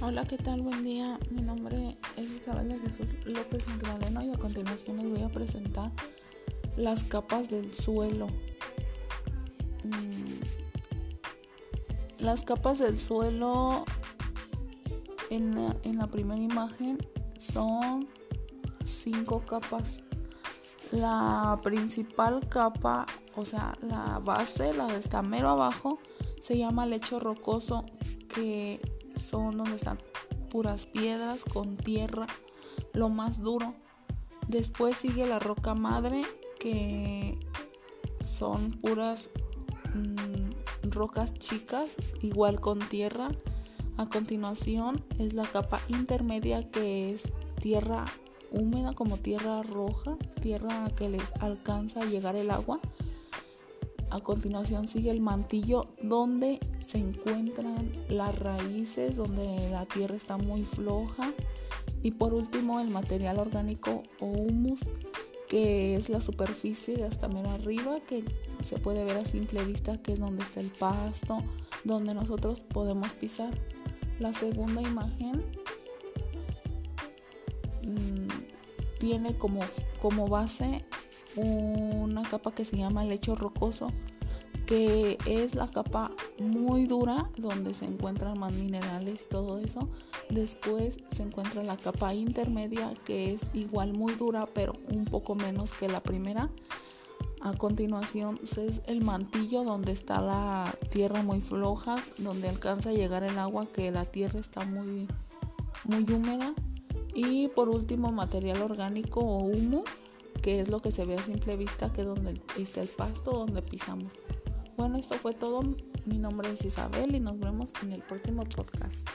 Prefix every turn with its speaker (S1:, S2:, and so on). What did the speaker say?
S1: Hola, ¿qué tal? Buen día. Mi nombre es Isabel de Jesús López Magdaleno y a continuación les voy a presentar las capas del suelo. Mm, las capas del suelo en la, en la primera imagen son cinco capas. La principal capa, o sea, la base, la de estamero abajo, se llama lecho rocoso, que son donde están puras piedras con tierra, lo más duro. Después sigue la roca madre, que son puras mm, rocas chicas, igual con tierra. A continuación es la capa intermedia, que es tierra húmeda como tierra roja, tierra que les alcanza a llegar el agua. A continuación sigue el mantillo donde se encuentran las raíces, donde la tierra está muy floja. Y por último el material orgánico o humus, que es la superficie hasta menos arriba, que se puede ver a simple vista que es donde está el pasto, donde nosotros podemos pisar. La segunda imagen mmm, tiene como, como base una capa que se llama lecho rocoso, que es la capa muy dura donde se encuentran más minerales y todo eso. Después se encuentra la capa intermedia que es igual muy dura pero un poco menos que la primera. A continuación es el mantillo donde está la tierra muy floja, donde alcanza a llegar el agua que la tierra está muy, muy húmeda. Y por último material orgánico o humus que es lo que se ve a simple vista, que es donde está el pasto, donde pisamos. Bueno, esto fue todo. Mi nombre es Isabel y nos vemos en el próximo podcast.